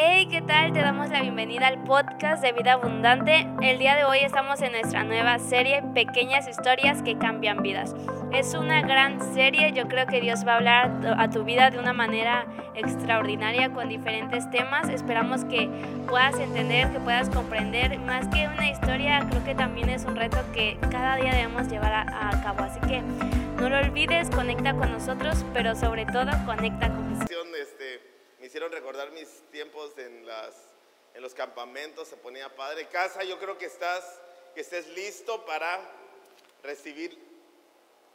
Hey, ¿qué tal? Te damos la bienvenida al podcast de Vida Abundante. El día de hoy estamos en nuestra nueva serie Pequeñas Historias que Cambian Vidas. Es una gran serie, yo creo que Dios va a hablar a tu vida de una manera extraordinaria con diferentes temas. Esperamos que puedas entender, que puedas comprender. Más que una historia, creo que también es un reto que cada día debemos llevar a, a cabo. Así que no lo olvides, conecta con nosotros, pero sobre todo conecta con Jesús. Hicieron recordar mis tiempos en, las, en los campamentos, se ponía padre. Casa, yo creo que estás, que estés listo para recibir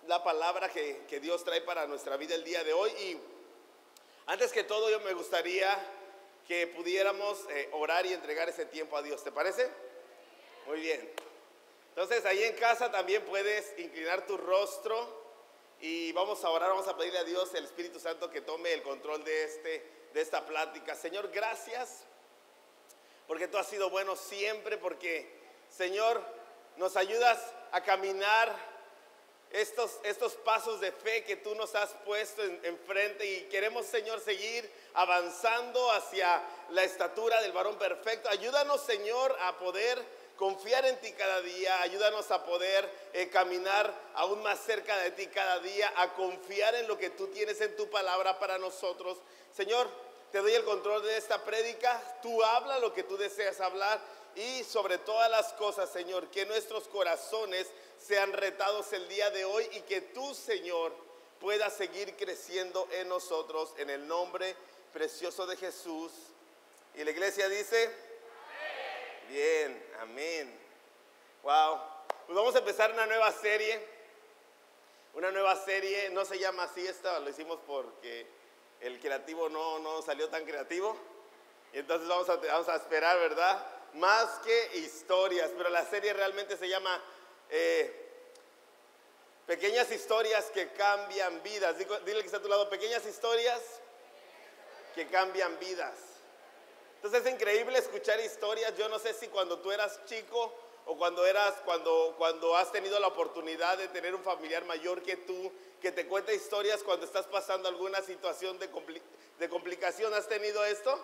la palabra que, que Dios trae para nuestra vida el día de hoy. Y antes que todo, yo me gustaría que pudiéramos eh, orar y entregar ese tiempo a Dios. ¿Te parece? Muy bien. Entonces, ahí en casa también puedes inclinar tu rostro y vamos a orar, vamos a pedirle a Dios, el Espíritu Santo, que tome el control de, este, de esta plática. Señor, gracias, porque tú has sido bueno siempre, porque, Señor, nos ayudas a caminar estos, estos pasos de fe que tú nos has puesto enfrente y queremos, Señor, seguir avanzando hacia la estatura del varón perfecto. Ayúdanos, Señor, a poder confiar en ti cada día, ayúdanos a poder eh, caminar aún más cerca de ti cada día, a confiar en lo que tú tienes en tu palabra para nosotros. Señor, te doy el control de esta prédica, tú habla lo que tú deseas hablar y sobre todas las cosas, Señor, que nuestros corazones sean retados el día de hoy y que tú, Señor, puedas seguir creciendo en nosotros en el nombre precioso de Jesús. Y la iglesia dice, Bien, amén. Wow. Pues vamos a empezar una nueva serie. Una nueva serie, no se llama así esta, lo hicimos porque el creativo no, no salió tan creativo. Entonces vamos a, vamos a esperar, ¿verdad? Más que historias, pero la serie realmente se llama eh, Pequeñas historias que cambian vidas. Dile que está a tu lado, pequeñas historias que cambian vidas. Entonces es increíble escuchar historias. Yo no sé si cuando tú eras chico o cuando eras, cuando, cuando has tenido la oportunidad de tener un familiar mayor que tú, que te cuenta historias cuando estás pasando alguna situación de, de complicación. ¿Has tenido esto?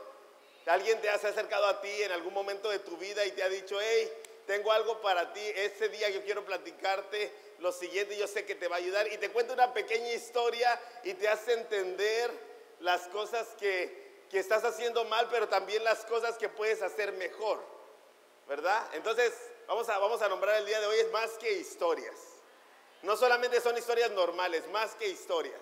¿Alguien te ha acercado a ti en algún momento de tu vida y te ha dicho, hey, tengo algo para ti, ese día yo quiero platicarte lo siguiente, yo sé que te va a ayudar y te cuenta una pequeña historia y te hace entender las cosas que, que estás haciendo mal, pero también las cosas que puedes hacer mejor, ¿verdad? Entonces, vamos a, vamos a nombrar el día de hoy es más que historias. No solamente son historias normales, más que historias.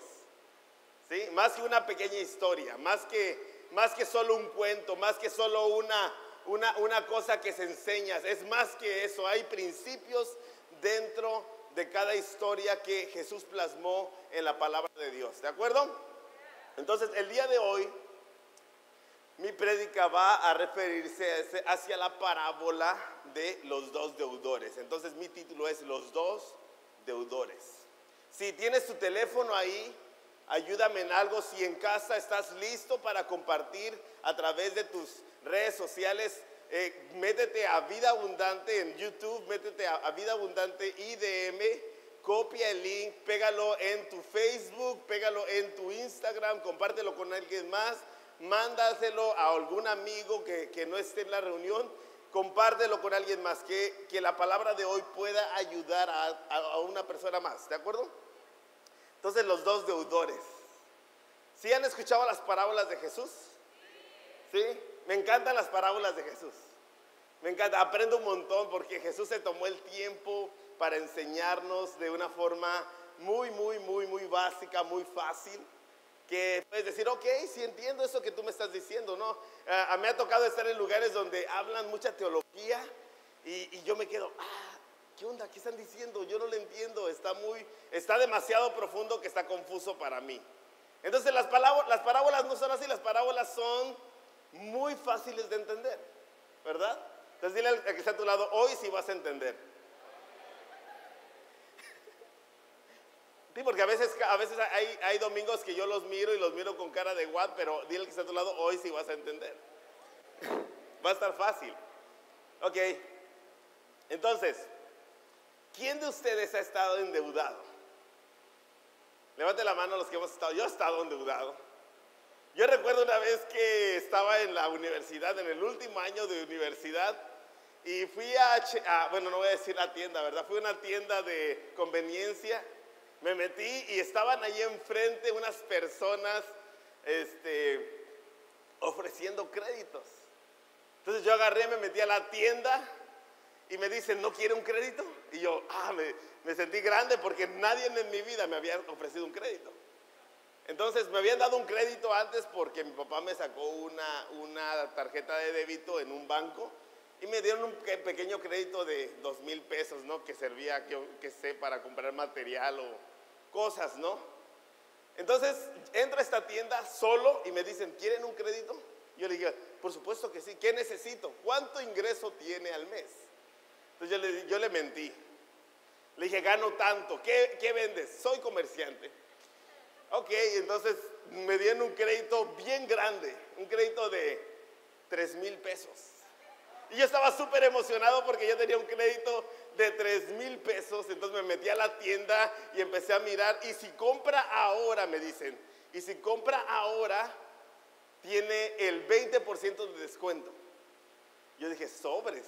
¿Sí? Más que una pequeña historia, más que, más que solo un cuento, más que solo una, una, una cosa que se enseña. Es más que eso, hay principios dentro de cada historia que Jesús plasmó en la palabra de Dios. ¿De acuerdo? Entonces, el día de hoy mi prédica va a referirse hacia la parábola de los dos deudores. Entonces mi título es Los dos deudores. Si tienes tu teléfono ahí, ayúdame en algo. Si en casa estás listo para compartir a través de tus redes sociales, eh, métete a Vida Abundante en YouTube, métete a, a Vida Abundante IDM, copia el link, pégalo en tu Facebook, pégalo en tu Instagram, compártelo con alguien más mándaselo a algún amigo que, no esté en la reunión, compártelo con alguien más, que, que la palabra de hoy pueda ayudar a, a, una persona más, ¿de acuerdo? Entonces los dos deudores. ¿Sí han escuchado las parábolas de Jesús? ¿Sí? Me encantan las parábolas de Jesús. Me encanta, aprendo un montón porque Jesús se tomó el tiempo para enseñarnos de una forma muy, muy, muy, muy básica, muy fácil que puedes decir, ok, sí entiendo eso que tú me estás diciendo, ¿no? a mí me ha tocado estar en lugares donde hablan mucha teología y, yo me quedo, ah, ¿qué onda? ¿Qué están diciendo? Yo no lo entiendo, está muy, está demasiado profundo que está confuso para mí. Entonces las, las parábolas no son así, las parábolas son muy fáciles de entender, ¿verdad? Entonces dile al que está a tu lado, hoy sí vas a entender. Sí, porque a veces, a veces hay, domingos que yo los miro y los miro con cara de what, pero dile que está a tu lado, hoy sí vas a entender. Va a estar fácil. Ok. Entonces, ¿quién de ustedes ha estado endeudado? Levante la mano los que hemos estado. Yo he estado endeudado. Yo recuerdo una vez que estaba en la universidad, en el último año de universidad, y fui a, bueno, no voy a decir la tienda, ¿verdad? Fui a una tienda de conveniencia, me metí y estaban ahí enfrente unas personas este, ofreciendo créditos. Entonces yo agarré, me metí a la tienda y me dicen, ¿no quiere un crédito? Y yo, ah, me, sentí grande porque nadie en mi vida me había ofrecido un crédito. Entonces me habían dado un crédito antes porque mi papá me sacó una, tarjeta de débito en un banco y me dieron un pequeño crédito de dos mil pesos, ¿no? Que servía, que sé, para comprar material o cosas, ¿no? Entonces entro a esta tienda solo y me dicen, ¿quieren un crédito? Yo le dije, por supuesto que sí, ¿qué necesito? ¿Cuánto ingreso tiene al mes? Entonces yo le, yo le mentí. Le dije, gano tanto, ¿qué, qué vendes? Soy comerciante. Ok, entonces me dieron un crédito bien grande, un crédito de 3 mil pesos. Y yo estaba súper emocionado porque yo tenía un crédito de 3 mil pesos. Entonces me metí a la tienda y empecé a mirar. Y si compra ahora, me dicen, y si compra ahora, tiene el 20% de descuento. Yo dije, sobres.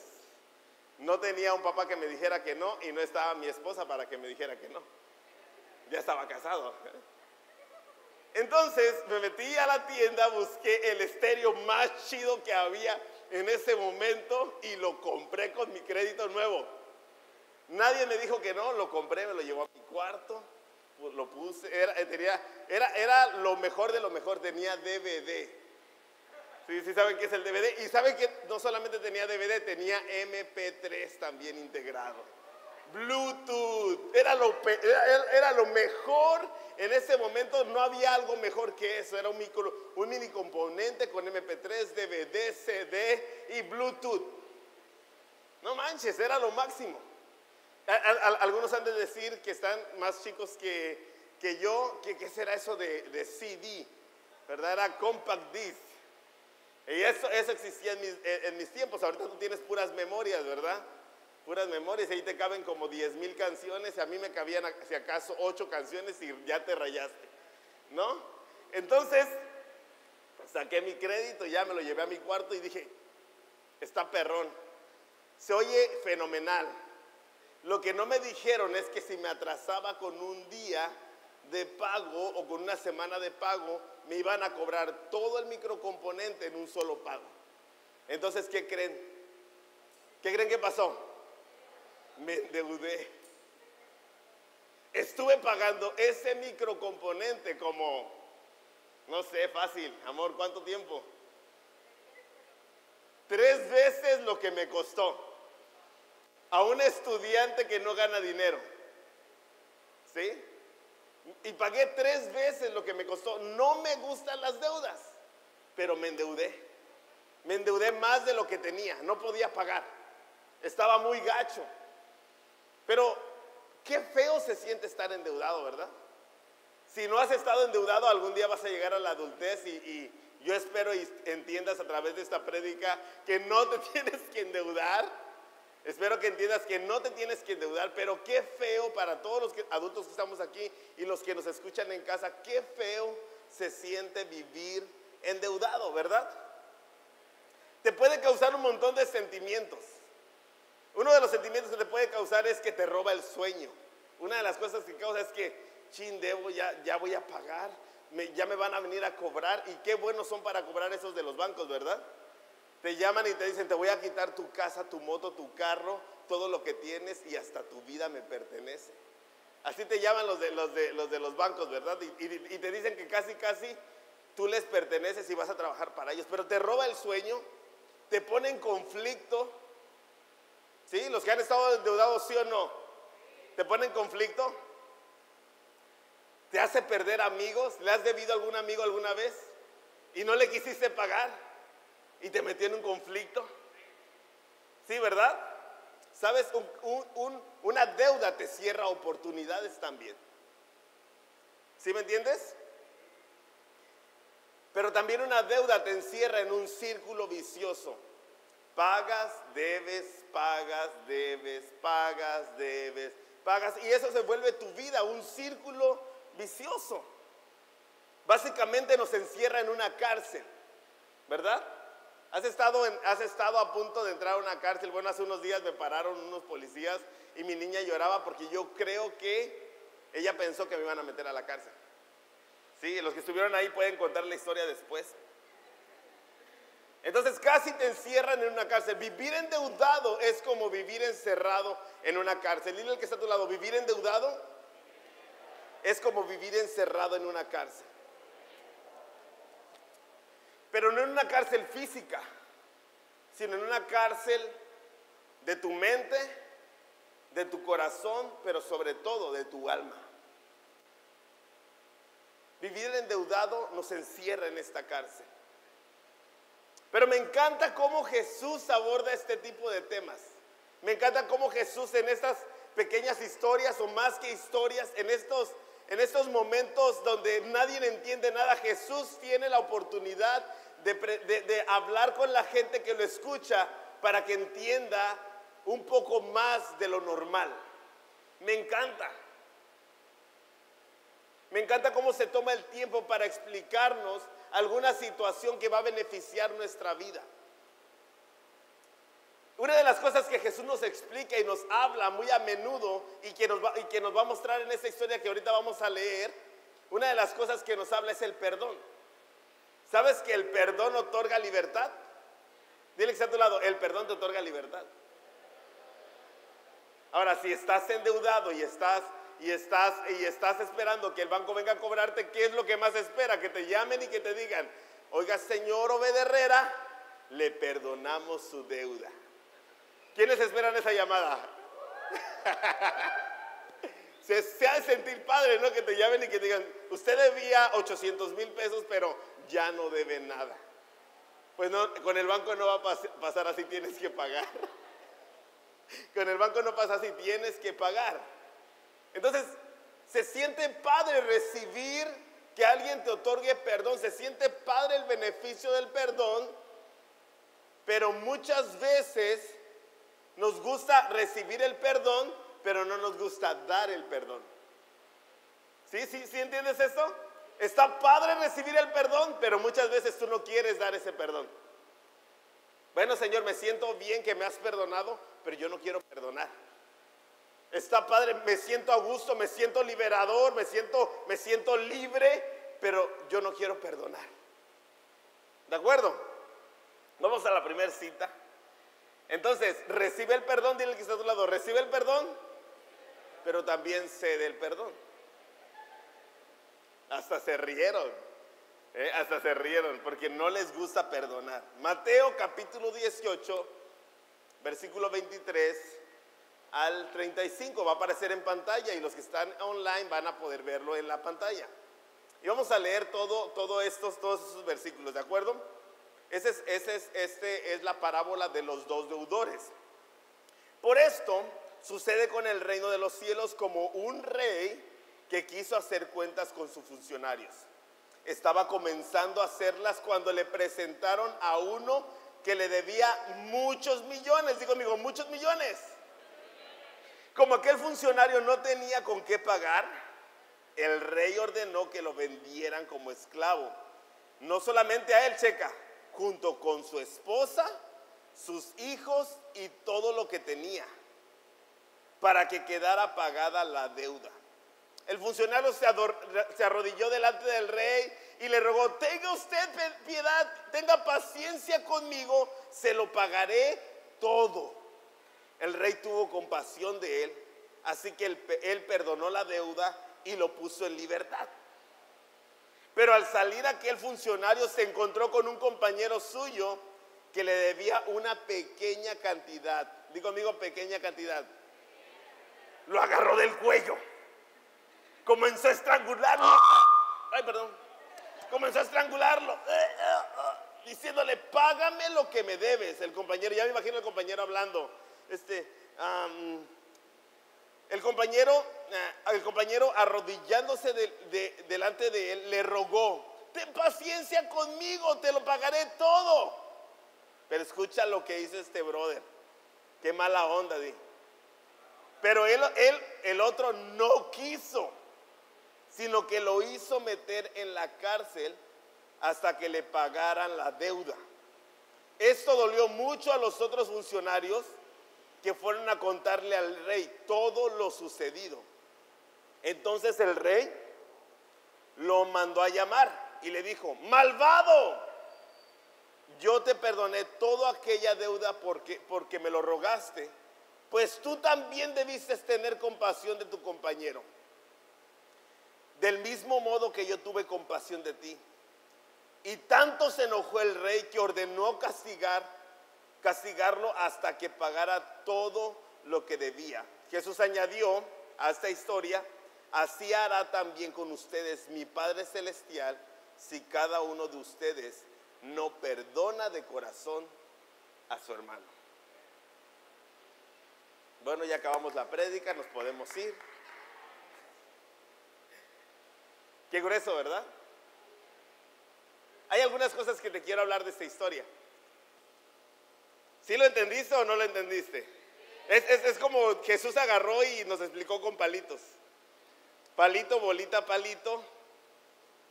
No tenía un papá que me dijera que no y no estaba mi esposa para que me dijera que no. Ya estaba casado. Entonces me metí a la tienda, busqué el estéreo más chido que había en ese momento y lo compré con mi crédito nuevo. Nadie me dijo que no, lo compré, me lo llevó a mi cuarto, lo puse, era, tenía, era, era lo mejor de lo mejor, tenía DVD. Sí, sí saben qué es el DVD. Y saben que no solamente tenía DVD, tenía MP3 también integrado. Bluetooth, era lo, era, lo mejor en ese momento, no había algo mejor que eso, era un, micro, un mini componente con MP3, DVD, CD y Bluetooth. No manches, era lo máximo. Algunos han de decir que están más chicos que, que yo, que qué será eso de, de, CD, ¿verdad? Era compact disc. Y eso, eso existía en mis, en mis tiempos, ahorita tú tienes puras memorias, ¿verdad? puras memorias, ahí te caben como 10 mil canciones, a mí me cabían si acaso 8 canciones y ya te rayaste, ¿no? Entonces, saqué mi crédito, ya me lo llevé a mi cuarto y dije, está perrón, se oye fenomenal. Lo que no me dijeron es que si me atrasaba con un día de pago o con una semana de pago, me iban a cobrar todo el microcomponente en un solo pago. Entonces, ¿qué creen? ¿Qué creen que pasó? me endeudé. Estuve pagando ese microcomponente como, no sé, fácil, amor, ¿cuánto tiempo? Tres veces lo que me costó a un estudiante que no gana dinero. ¿Sí? Y pagué tres veces lo que me costó. No me gustan las deudas, pero me endeudé. Me endeudé más de lo que tenía, no podía pagar. Estaba muy gacho. Pero qué feo se siente estar endeudado, ¿verdad? Si no has estado endeudado, algún día vas a llegar a la adultez y, yo espero y entiendas a través de esta prédica que no te tienes que endeudar. Espero que entiendas que no te tienes que endeudar, pero qué feo para todos los adultos que estamos aquí y los que nos escuchan en casa, qué feo se siente vivir endeudado, ¿verdad? Te puede causar un montón de sentimientos. Uno de los sentimientos que te puede causar es que te roba el sueño. Una de las cosas que causa es que, chin, debo, ya, ya voy a pagar, ya me van a venir a cobrar. Y qué buenos son para cobrar esos de los bancos, ¿verdad? Te llaman y te dicen, te voy a quitar tu casa, tu moto, tu carro, todo lo que tienes y hasta tu vida me pertenece. Así te llaman los de los, de, los, de los bancos, ¿verdad? Y, te dicen que casi, casi tú les perteneces y vas a trabajar para ellos. Pero te roba el sueño, te pone en conflicto ¿Sí? Los que han estado endeudados, sí o no. ¿Te pone en conflicto? ¿Te hace perder amigos? ¿Le has debido a algún amigo alguna vez? Y no le quisiste pagar y te metió en un conflicto. ¿Sí, verdad? ¿Sabes? una deuda te cierra oportunidades también. ¿Sí me entiendes? Pero también una deuda te encierra en un círculo vicioso. Pagas, debes, pagas, debes, pagas, debes, pagas. Y eso se vuelve tu vida, un círculo vicioso. básicamente nos encierra en una cárcel, ¿verdad? ¿Has estado, ¿Has estado a punto de entrar a una cárcel? Bueno, hace unos días me pararon unos policías y mi niña lloraba porque yo creo que ella pensó que me iban a meter a la cárcel. Sí, los que estuvieron ahí pueden contar la historia después. Entonces casi te encierran en una cárcel. Vivir endeudado es como vivir encerrado en una cárcel. Dile al que está a tu lado, vivir endeudado es como vivir encerrado en una cárcel. Pero no en una cárcel física, sino en una cárcel de tu mente, de tu corazón, pero sobre todo de tu alma. Vivir endeudado nos encierra en esta cárcel. Pero me encanta cómo Jesús aborda este tipo de temas. Me encanta cómo Jesús en estas pequeñas historias o más que historias, en estos, en estos momentos donde nadie entiende nada, Jesús tiene la oportunidad de, hablar con la gente que lo escucha para que entienda un poco más de lo normal. Me encanta. Me encanta cómo se toma el tiempo para explicarnos alguna situación que va a beneficiar nuestra vida. Una de las cosas que Jesús nos explica y nos habla muy a menudo y que, nos va, y que nos va a mostrar en esta historia que ahorita vamos a leer, una de las cosas que nos habla es el perdón. ¿Sabes que el perdón otorga libertad? Dile que está a tu lado, el perdón te otorga libertad. Ahora, si estás endeudado y estás y estás, y estás esperando que el banco venga a cobrarte, ¿qué es lo que más espera? Que te llamen y que te digan, oiga, señor Obed Herrera, le perdonamos su deuda. ¿Quiénes esperan esa llamada? se, se ha de sentir padre, ¿no? Que te llamen y que digan, usted debía 800 mil pesos, pero ya no debe nada. Pues no, con el banco no va a pasar así, tienes que pagar. Con el banco no pasa así, tienes que pagar. Entonces, se siente padre recibir que alguien te otorgue perdón, se siente padre el beneficio del perdón, pero muchas veces nos gusta recibir el perdón, pero no nos gusta dar el perdón. ¿Sí? ¿Sí, sí entiendes esto? Está padre recibir el perdón, pero muchas veces tú no quieres dar ese perdón. Bueno, Señor, me siento bien que me has perdonado, pero yo no quiero perdonar. Está padre, me siento a gusto, me siento liberador, me siento, me siento libre, pero yo no quiero perdonar. ¿De acuerdo? Vamos a la primera cita. Entonces, recibe el perdón, dile que está a tu lado, recibe el perdón, pero también cede el perdón. Hasta se rieron, ¿eh? hasta se rieron, porque no les gusta perdonar. Mateo capítulo 18, versículo 23 al 35. Va a aparecer en pantalla y los que están online van a poder verlo en la pantalla. Y vamos a leer todo, todo estos, todos esos versículos, ¿de acuerdo? Ese es, ese es, este es la parábola de los dos deudores. Por esto sucede con el reino de los cielos como un rey que quiso hacer cuentas con sus funcionarios. Estaba comenzando a hacerlas cuando le presentaron a uno que le debía muchos millones. Digo, amigo, muchos millones. Como aquel funcionario no tenía con qué pagar, el rey ordenó que lo vendieran como esclavo. No solamente a él, checa, junto con su esposa, sus hijos y todo lo que tenía, para que quedara pagada la deuda. El funcionario se, se, arrodilló delante del rey y le rogó, tenga usted piedad, tenga paciencia conmigo, se lo pagaré todo. El rey tuvo compasión de él, así que él, perdonó la deuda y lo puso en libertad. Pero al salir aquel funcionario se encontró con un compañero suyo que le debía una pequeña cantidad. Digo amigo, pequeña cantidad. Lo agarró del cuello. Comenzó a estrangularlo. Ay, perdón. Comenzó a estrangularlo. Diciéndole, págame lo que me debes. El compañero, ya me imagino el compañero hablando este, el, compañero, eh, el compañero arrodillándose delante de él, le rogó, ten paciencia conmigo, te lo pagaré todo. Pero escucha lo que dice este brother. Qué mala onda, di. Pero él, el otro no quiso. sino que lo hizo meter en la cárcel hasta que le pagaran la deuda. Esto dolió mucho a los otros funcionarios que fueron a contarle al rey todo lo sucedido. Entonces el rey lo mandó a llamar y le dijo, malvado, yo te perdoné toda aquella deuda porque, porque me lo rogaste, pues tú también debiste tener compasión de tu compañero. Del mismo modo que yo tuve compasión de ti. Y tanto se enojó el rey que ordenó castigar, castigarlo hasta que pagara todo lo que debía. Jesús añadió a esta historia, así hará también con ustedes mi Padre Celestial si cada uno de ustedes no perdona de corazón a su hermano. Bueno, ya acabamos la prédica, nos podemos ir. Qué grueso, ¿verdad? Hay algunas cosas que te quiero hablar de esta historia. ¿Sí lo entendiste o no lo entendiste? Es, es como Jesús agarró y nos explicó con palitos. Palito, bolita, palito,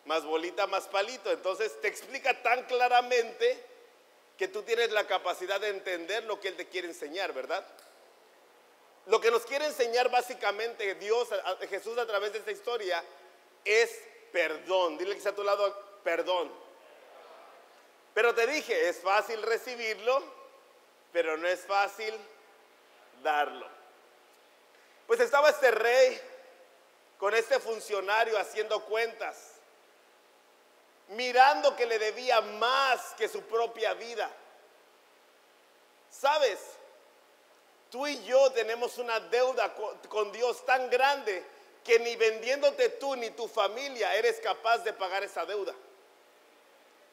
más bolita, más palito. Entonces te explica tan claramente que tú tienes la capacidad de entender lo que Él te quiere enseñar, ¿verdad? Lo que nos quiere enseñar básicamente Dios, Jesús a través de esta historia, es perdón. Dile que está a tu lado, perdón. Pero te dije, es fácil recibirlo, pero no es fácil darlo. Pues estaba este rey con este funcionario haciendo cuentas mirando que le debía más que su propia vida. ¿Sabes? Tú y yo tenemos una deuda con Dios tan grande que ni vendiéndote tú ni tu familia eres capaz de pagar esa deuda.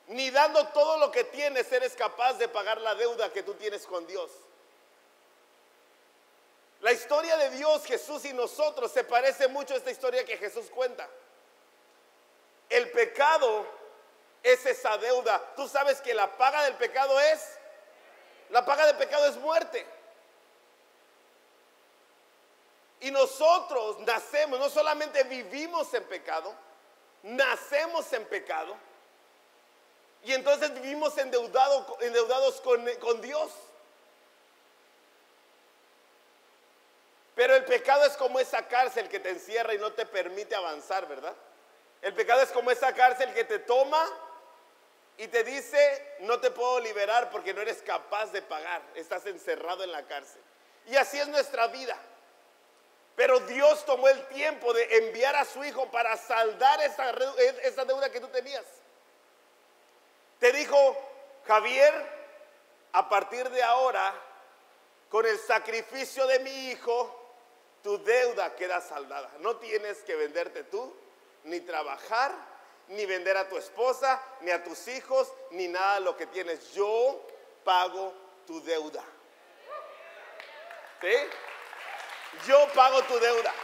Ni dando todo lo que tienes eres capaz de pagar la deuda que tú tienes con Dios. La historia de Dios, Jesús y nosotros se parece mucho a esta historia que Jesús cuenta. El pecado es esa deuda. Tú sabes que la paga del pecado es, la paga del pecado es muerte. Y nosotros nacemos, no solamente vivimos en pecado, nacemos en pecado. Y entonces vivimos endeudados, con Dios. Pero el pecado es como esa cárcel que te encierra y no te permite avanzar, ¿verdad? El pecado es como esa cárcel que te toma y te dice, no te puedo liberar porque no eres capaz de pagar, estás encerrado en la cárcel. Y así es nuestra vida. Pero Dios tomó el tiempo de enviar a su Hijo para saldar esa, esa deuda que tú tenías. Te dijo, Javier, a partir de ahora, con el sacrificio de mi Hijo, tu deuda queda saldada. No tienes que venderte tú, ni trabajar, ni vender a tu esposa, ni a tus hijos, ni nada de lo que tienes. Yo pago tu deuda. ¿Sí? Yo pago tu deuda.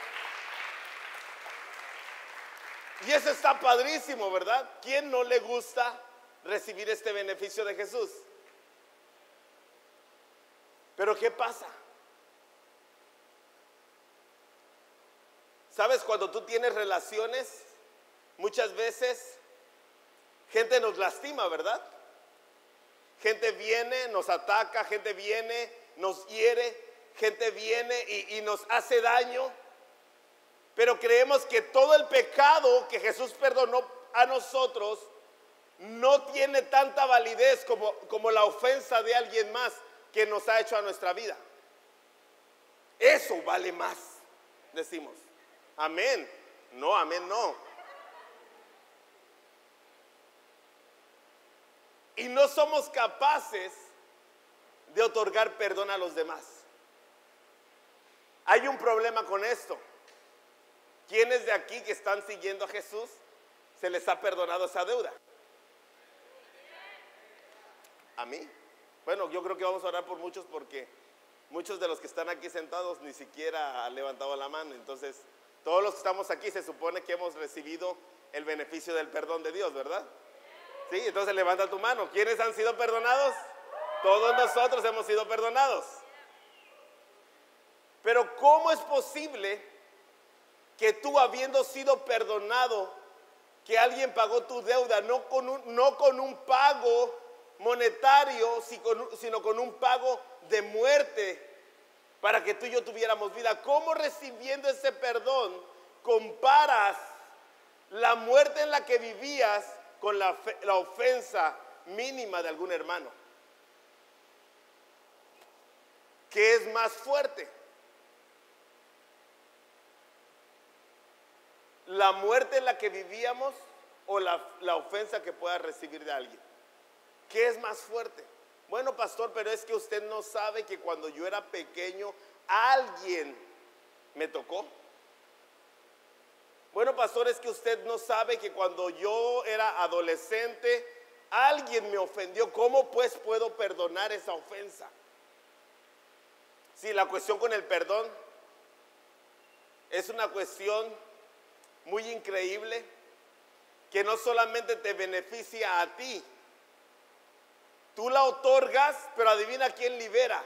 Y eso está padrísimo, ¿verdad? ¿Quién no le gusta recibir este beneficio de Jesús? Pero ¿qué pasa? ¿Sabes cuando tú tienes relaciones Muchas veces gente nos lastima, ¿verdad? Gente viene, nos ataca, gente viene, nos hiere, gente viene y, nos hace daño. Pero creemos que todo el pecado que Jesús perdonó a nosotros no tiene tanta validez como, como la ofensa de alguien más que nos ha hecho a nuestra vida. Eso vale más, decimos. Amén. No, amén, no. y no somos capaces de otorgar perdón a los demás. Hay un problema con esto. ¿Quiénes de aquí que están siguiendo a Jesús se les ha perdonado esa deuda? ¿A mí? Bueno, yo creo que vamos a orar por muchos porque muchos de los que están aquí sentados ni siquiera han levantado la mano. Entonces, todos los que estamos aquí se supone que hemos recibido el beneficio del perdón de Dios, ¿verdad? Sí, entonces levanta tu mano. ¿Quiénes han sido perdonados? Todos nosotros hemos sido perdonados. Pero ¿cómo es posible que tú habiendo sido perdonado, que alguien pagó tu deuda, no con un, pago monetario, sino con un pago de muerte para que tú y yo tuviéramos vida. ¿Cómo recibiendo ese perdón comparas la muerte en la que vivías con la, la ofensa mínima de algún hermano? ¿Qué es más fuerte? ¿La muerte en la que vivíamos o la, la ofensa que pueda recibir de alguien? ¿Qué es más fuerte? Bueno, pastor, pero es que usted no sabe que cuando yo era pequeño alguien me tocó. Bueno, pastor, es que usted no sabe que cuando yo era adolescente alguien me ofendió. ¿Cómo pues puedo perdonar esa ofensa? Sí, la cuestión con el perdón es una cuestión muy increíble que no solamente te beneficia a ti, Tú la otorgas, pero adivina quién libera.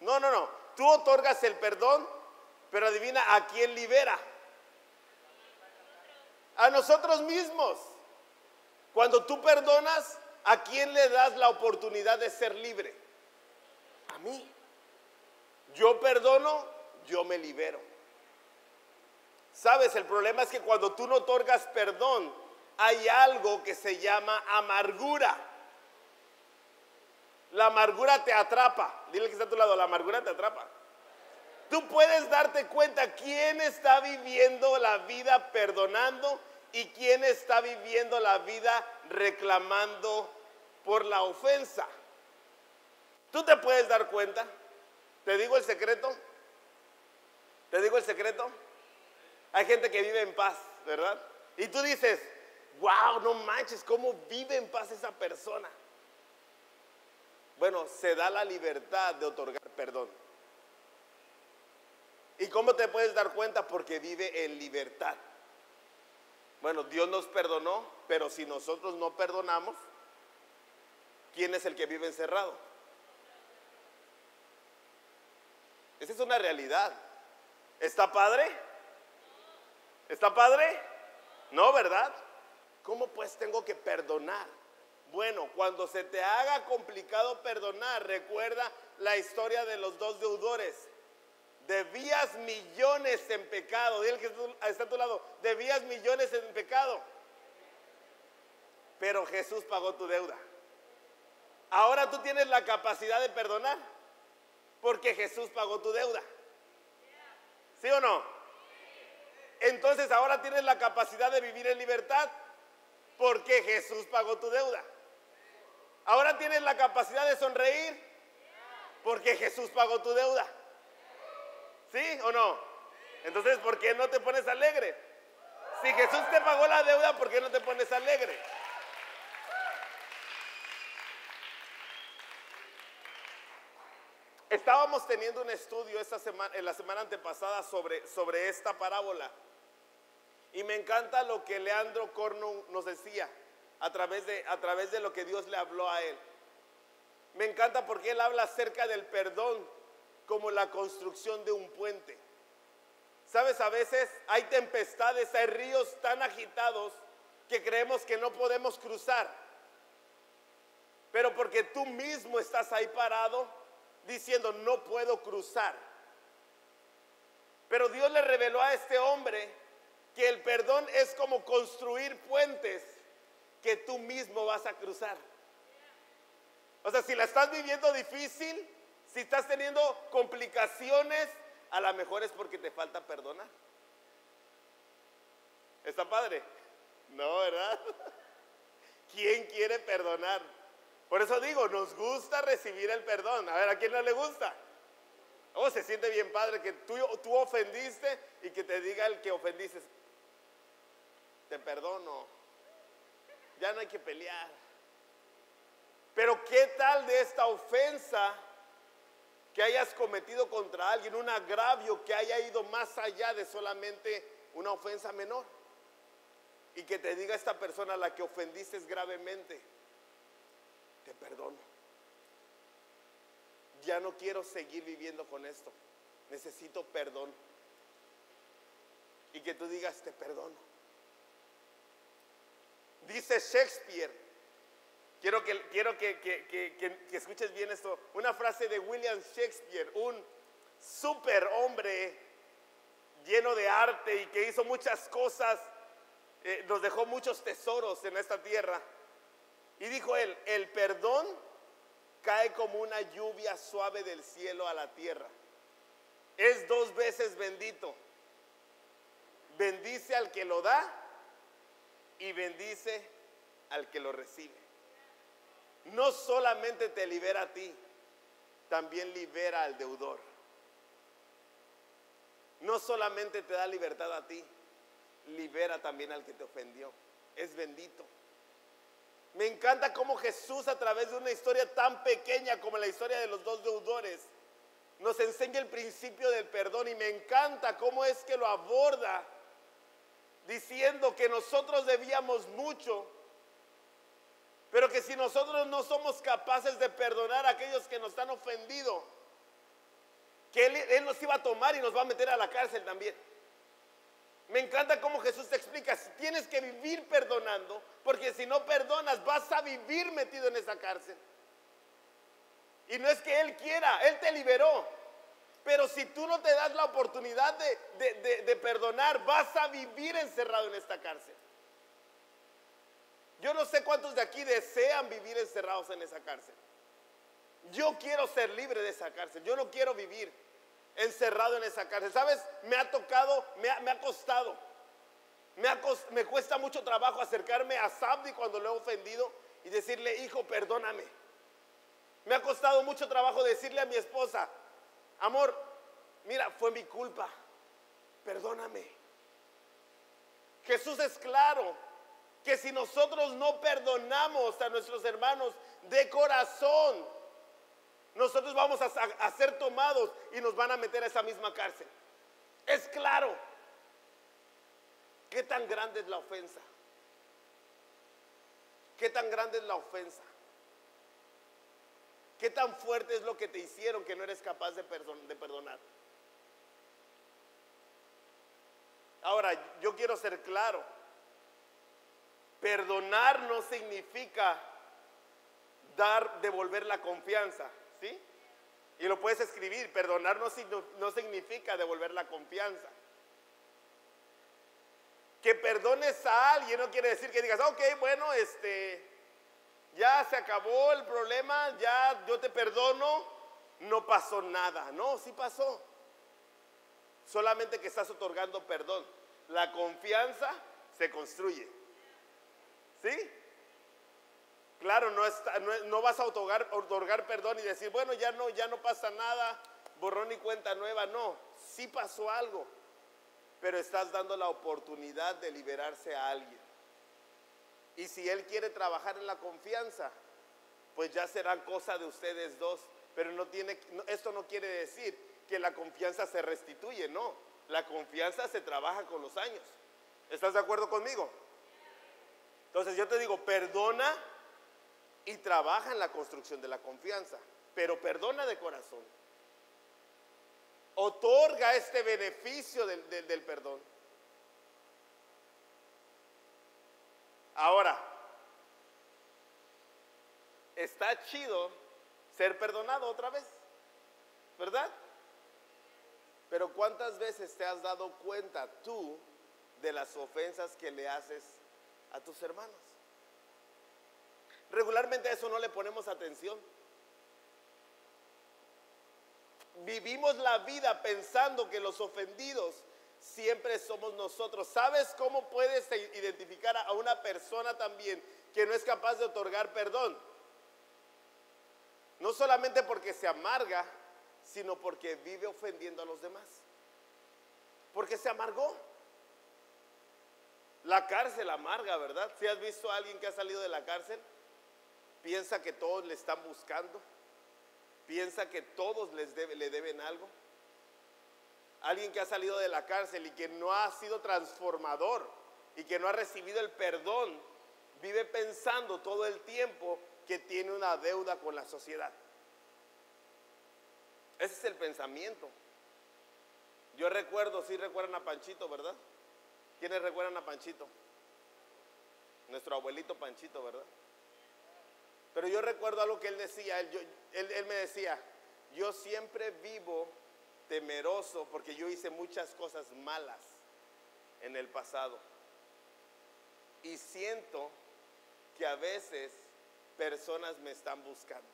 No, no, no. Tú otorgas el perdón, pero adivina a quién libera. A nosotros mismos. Cuando tú perdonas, ¿a quién le das la oportunidad de ser libre? A mí. Yo perdono, yo me libero. Sabes, el problema es que cuando tú no otorgas perdón, hay algo que se llama amargura. La amargura te atrapa. Dile que está a tu lado, la amargura te atrapa. Tú puedes darte cuenta quién está viviendo la vida perdonando y quién está viviendo la vida reclamando por la ofensa. Tú te puedes dar cuenta. Te digo el secreto. Te digo el secreto. Hay gente que vive en paz, ¿verdad? Y tú dices, wow, no manches, ¿cómo vive en paz esa persona? Bueno, se da la libertad de otorgar perdón. ¿Y cómo te puedes dar cuenta? Porque vive en libertad. Bueno, Dios nos perdonó, pero si nosotros no perdonamos, ¿quién es el que vive encerrado? Esa es una realidad. ¿Está padre? ¿Está padre? No, ¿verdad? ¿Cómo pues tengo que perdonar? Bueno, cuando se te haga complicado perdonar, recuerda la historia de los dos deudores. Debías millones en pecado. Dile que está a tu lado. Debías millones en pecado. Pero Jesús pagó tu deuda. Ahora tú tienes la capacidad de perdonar. Porque Jesús pagó tu deuda. ¿Sí o no? Entonces ahora tienes la capacidad de vivir en libertad porque Jesús pagó tu deuda. Ahora tienes la capacidad de sonreír porque Jesús pagó tu deuda. ¿Sí o no? Entonces, ¿por qué no te pones alegre? Si Jesús te pagó la deuda, ¿por qué no te pones alegre? Estábamos teniendo un estudio esta semana, en la semana antepasada sobre, sobre esta parábola. Y me encanta lo que Leandro Corno nos decía a través, de, a través de lo que Dios le habló a él. Me encanta porque él habla acerca del perdón como la construcción de un puente. Sabes, a veces hay tempestades, hay ríos tan agitados que creemos que no podemos cruzar. Pero porque tú mismo estás ahí parado diciendo, no puedo cruzar. Pero Dios le reveló a este hombre que el perdón es como construir puentes que tú mismo vas a cruzar. O sea, si la estás viviendo difícil, si estás teniendo complicaciones, a lo mejor es porque te falta perdonar. ¿Está padre? No, ¿verdad? ¿Quién quiere perdonar? Por eso digo, nos gusta recibir el perdón. A ver, ¿a quién no le gusta? Oh, se siente bien padre que tú, tú ofendiste y que te diga el que ofendiste, te perdono, ya no hay que pelear. Pero ¿qué tal de esta ofensa que hayas cometido contra alguien, un agravio que haya ido más allá de solamente una ofensa menor? Y que te diga esta persona a la que ofendiste gravemente, te perdono. Ya no quiero seguir viviendo con esto. Necesito perdón. y que tú digas, te perdono. Dice Shakespeare, quiero que, escuches bien esto, una frase de William Shakespeare, un super hombre lleno de arte y que hizo muchas cosas, eh, nos dejó muchos tesoros en esta tierra. Y dijo él, el perdón cae como una lluvia suave del cielo a la tierra. Es dos veces bendito. Bendice al que lo da y bendice al que lo recibe. No solamente te libera a ti, también libera al deudor. No solamente te da libertad a ti, libera también al que te ofendió. Es bendito. Me encanta cómo Jesús a través de una historia tan pequeña como la historia de los dos deudores nos enseña el principio del perdón y me encanta cómo es que lo aborda diciendo que nosotros debíamos mucho, pero que si nosotros no somos capaces de perdonar a aquellos que nos han ofendido, que él, nos iba a tomar y nos va a meter a la cárcel también. Me encanta cómo Jesús te explica, tienes que vivir perdonando, porque si no perdonas vas a vivir metido en esa cárcel. Y no es que Él quiera, Él te liberó. Pero si tú no te das la oportunidad de, de perdonar, vas a vivir encerrado en esta cárcel. Yo no sé cuántos de aquí desean vivir encerrados en esa cárcel. Yo quiero ser libre de esa cárcel. Yo no quiero vivir encerrado en esa cárcel. ¿Sabes? Me ha tocado, me ha, costado. Me, me, cuesta mucho trabajo acercarme a Sabdi cuando le he ofendido y decirle, hijo, perdóname. Me ha costado mucho trabajo decirle a mi esposa, amor, mira, fue mi culpa. Perdóname. Jesús es claro que si nosotros no perdonamos a nuestros hermanos de corazón, nosotros vamos a, ser tomados y nos van a meter a esa misma cárcel. Es claro. ¿Qué tan grande es la ofensa? ¿Qué tan grande es la ofensa? ¿Qué tan fuerte es lo que te hicieron que no eres capaz de, perdonar? Ahora, yo quiero ser claro. Perdonar no significa dar, devolver la confianza. ¿Sí? Y lo puedes escribir. Perdonar no, significa devolver la confianza. Que perdones a alguien no quiere decir que digas, ok, bueno, este, ya se acabó el problema, ya yo te perdono, no pasó nada. No, sí pasó. Solamente que estás otorgando perdón. La confianza se construye. ¿Sí? Claro, no, vas a otorgar, otorgar, perdón y decir, bueno, ya no, ya no pasa nada, borrón y cuenta nueva. No, sí pasó algo, pero estás dando la oportunidad de liberarse a alguien. Y si él quiere trabajar en la confianza, pues ya será cosa de ustedes dos. Pero esto no quiere decir que la confianza se restituye, no. La confianza se trabaja con los años. ¿Estás de acuerdo conmigo? Entonces yo te digo, perdona y trabaja en la construcción de la confianza, pero perdona de corazón. Otorga este beneficio del, perdón. Ahora, está chido ser perdonado otra vez, ¿verdad? Pero ¿cuántas veces te has dado cuenta tú de las ofensas que le haces a tus hermanos? Regularmente a eso no le ponemos atención. Vivimos la vida pensando que los ofendidos siempre somos nosotros. ¿Sabes cómo puedes identificar a una persona también que no es capaz de otorgar perdón? No solamente porque se amarga, sino porque vive ofendiendo a los demás. Porque se amargó. La cárcel amarga, ¿verdad? Si has visto a alguien que ha salido de la cárcel, piensa que todos le están buscando, piensa que todos les le deben algo. Alguien que ha salido de la cárcel y que no ha sido transformador y que no ha recibido el perdón, vive pensando todo el tiempo que tiene una deuda con la sociedad. Ese es el pensamiento. Yo recuerdo, sí recuerdan a Panchito, ¿verdad? ¿Quiénes recuerdan a Panchito? Nuestro abuelito Panchito, ¿verdad? Pero yo recuerdo algo que él decía, él, él me decía, yo siempre vivo temeroso porque yo hice muchas cosas malas en el pasado. Y siento que a veces personas me están buscando.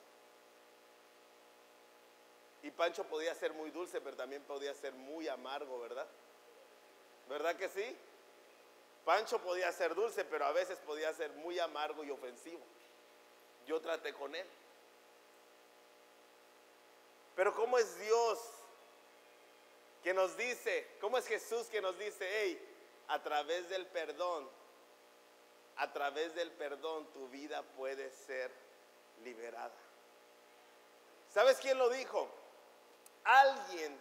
Y Pancho podía ser muy dulce, pero también podía ser muy amargo, ¿verdad? ¿Verdad que sí? Pancho podía ser dulce, pero a veces podía ser muy amargo y ofensivo. Yo traté con él. Pero ¿cómo es Dios que nos dice, cómo es Jesús que nos dice, hey, a través del perdón, a través del perdón tu vida puede ser liberada? ¿Sabes quién lo dijo? alguien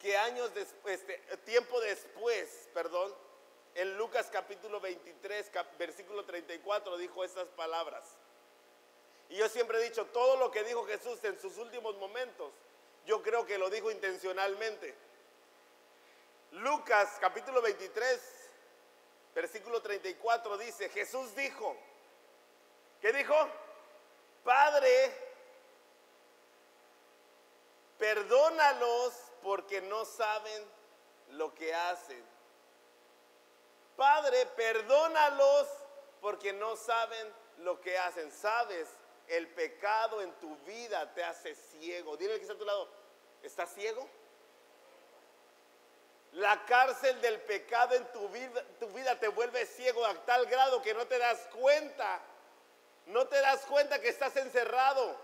que años después, este, tiempo después, perdón, en Lucas capítulo 23, versículo 34 dijo estas palabras. Y yo siempre he dicho, todo lo que dijo Jesús en sus últimos momentos, yo creo que lo dijo intencionalmente. Lucas capítulo 23, versículo 34 dice, Jesús dijo, ¿qué dijo? Padre, Perdónalos porque no saben lo que hacen. Padre, perdónalos porque no saben lo que hacen. Sabes, el pecado en tu vida te hace ciego. Dile que está a tu lado, ¿estás ciego? La cárcel del pecado en tu vida, te vuelve ciego a tal grado que no te das cuenta. No te das cuenta que estás encerrado.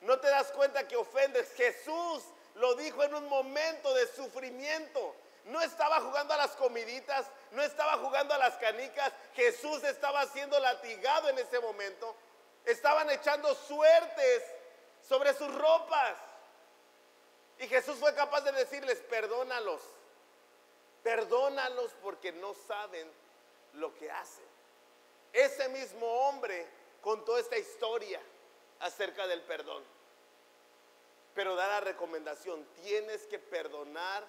No te das cuenta que ofendes. Jesús lo dijo en un momento de sufrimiento. No estaba jugando a las comiditas, no estaba jugando a las canicas. Jesús estaba siendo latigado en ese momento. Estaban echando suertes sobre sus ropas. Y Jesús fue capaz de decirles, perdónalos. Perdónalos porque no saben lo que hacen. Ese mismo hombre contó esta historia acerca del perdón. Pero da la recomendación, tienes que perdonar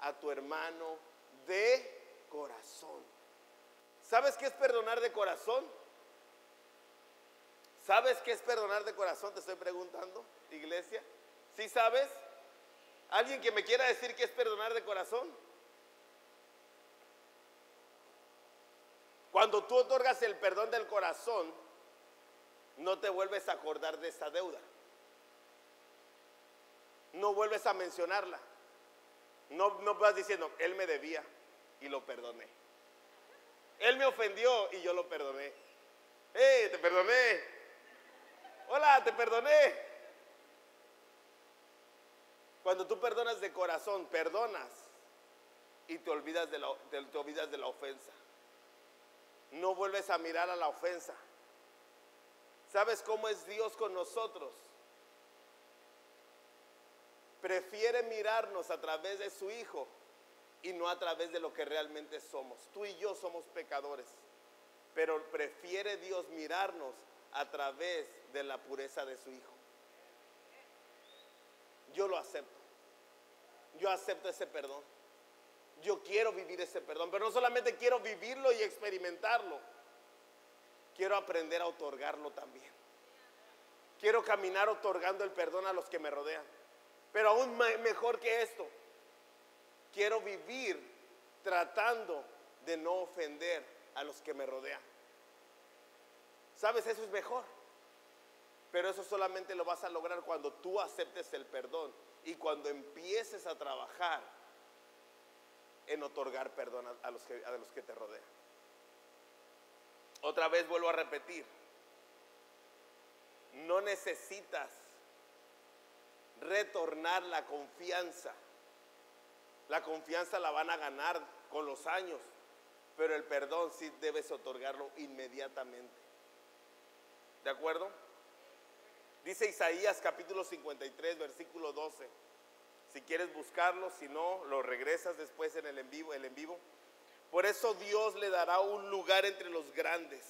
a tu hermano de corazón. ¿Sabes qué es perdonar de corazón? ¿Sabes qué es perdonar de corazón? Te estoy preguntando, iglesia. ¿Sí sabes? ¿Alguien que me quiera decir qué es perdonar de corazón? Cuando tú otorgas el perdón del corazón, no te vuelves a acordar de esa deuda. No vuelves a mencionarla. No, no vas diciendo, él me debía y lo perdoné. Él me ofendió y yo lo perdoné. ¡Eh, te perdoné! ¡Hola, te perdoné! Cuando tú perdonas de corazón, perdonas y te olvidas de la, te olvidas de la ofensa. No vuelves a mirar a la ofensa. ¿Sabes cómo es Dios con nosotros? Prefiere mirarnos a través de su Hijo y no a través de lo que realmente somos. Tú y yo somos pecadores, pero prefiere Dios mirarnos a través de la pureza de su Hijo. Yo lo acepto. Yo acepto ese perdón. Yo quiero vivir ese perdón, pero no solamente quiero vivirlo y experimentarlo quiero aprender a otorgarlo también. Quiero caminar otorgando el perdón a los que me rodean. Pero aún mejor que esto, quiero vivir tratando de no ofender a los que me rodean. ¿Sabes? Eso es mejor. Pero eso solamente lo vas a lograr cuando tú aceptes el perdón y cuando empieces a trabajar en otorgar perdón a, los, que, a los que te rodean. Otra vez vuelvo a repetir, no necesitas retornar la confianza. La confianza la van a ganar con los años, pero el perdón sí debes otorgarlo inmediatamente. ¿De acuerdo? Dice Isaías capítulo 53, versículo 12. Si quieres buscarlo, si no, lo regresas después en el en vivo, el en vivo. Por eso Dios le dará un lugar entre los grandes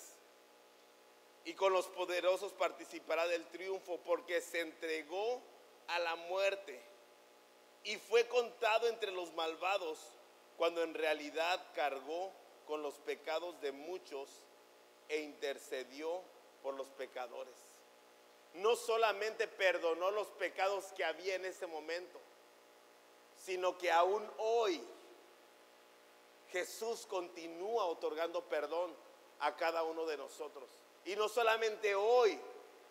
y con los poderosos participará del triunfo porque se entregó a la muerte y fue contado entre los malvados cuando en realidad cargó con los pecados de muchos e intercedió por los pecadores. No solamente perdonó los pecados que había en ese momento, sino que aún hoy Jesús continúa otorgando perdón a cada uno de nosotros. Y no solamente hoy,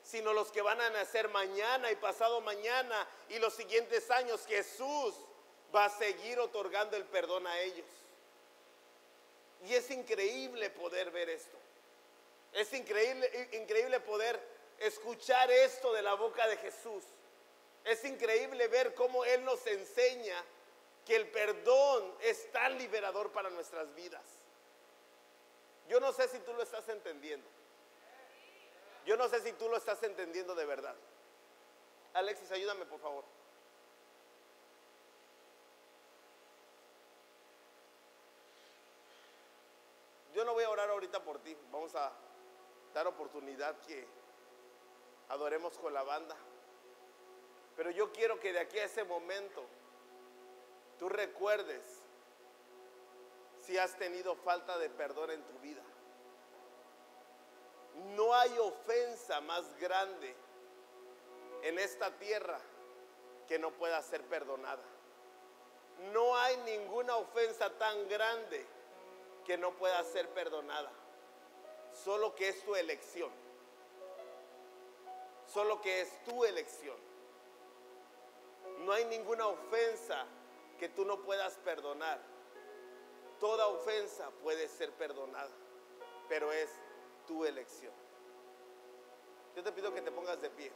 sino los que van a nacer mañana y pasado mañana y los siguientes años. Jesús va a seguir otorgando el perdón a ellos. Y es increíble poder ver esto. Es increíble, increíble poder escuchar esto de la boca de Jesús. Es increíble ver cómo Él nos enseña que el perdón es tan liberador para nuestras vidas. Yo no sé si tú lo estás entendiendo. Yo no sé si tú lo estás entendiendo de verdad. Alexis, ayúdame por favor. Yo no voy a orar ahorita por ti. Vamos a dar oportunidad que adoremos con la banda. Pero yo quiero que de aquí a ese momento tú recuerdes si has tenido falta de perdón en tu vida. No hay ofensa más grande en esta tierra que no pueda ser perdonada. No hay ninguna ofensa tan grande que no pueda ser perdonada. Solo que es tu elección. Solo que es tu elección. No hay ninguna ofensa que tú no puedas perdonar. Toda ofensa puede ser perdonada, pero es tu elección. Yo te pido que te pongas de pie.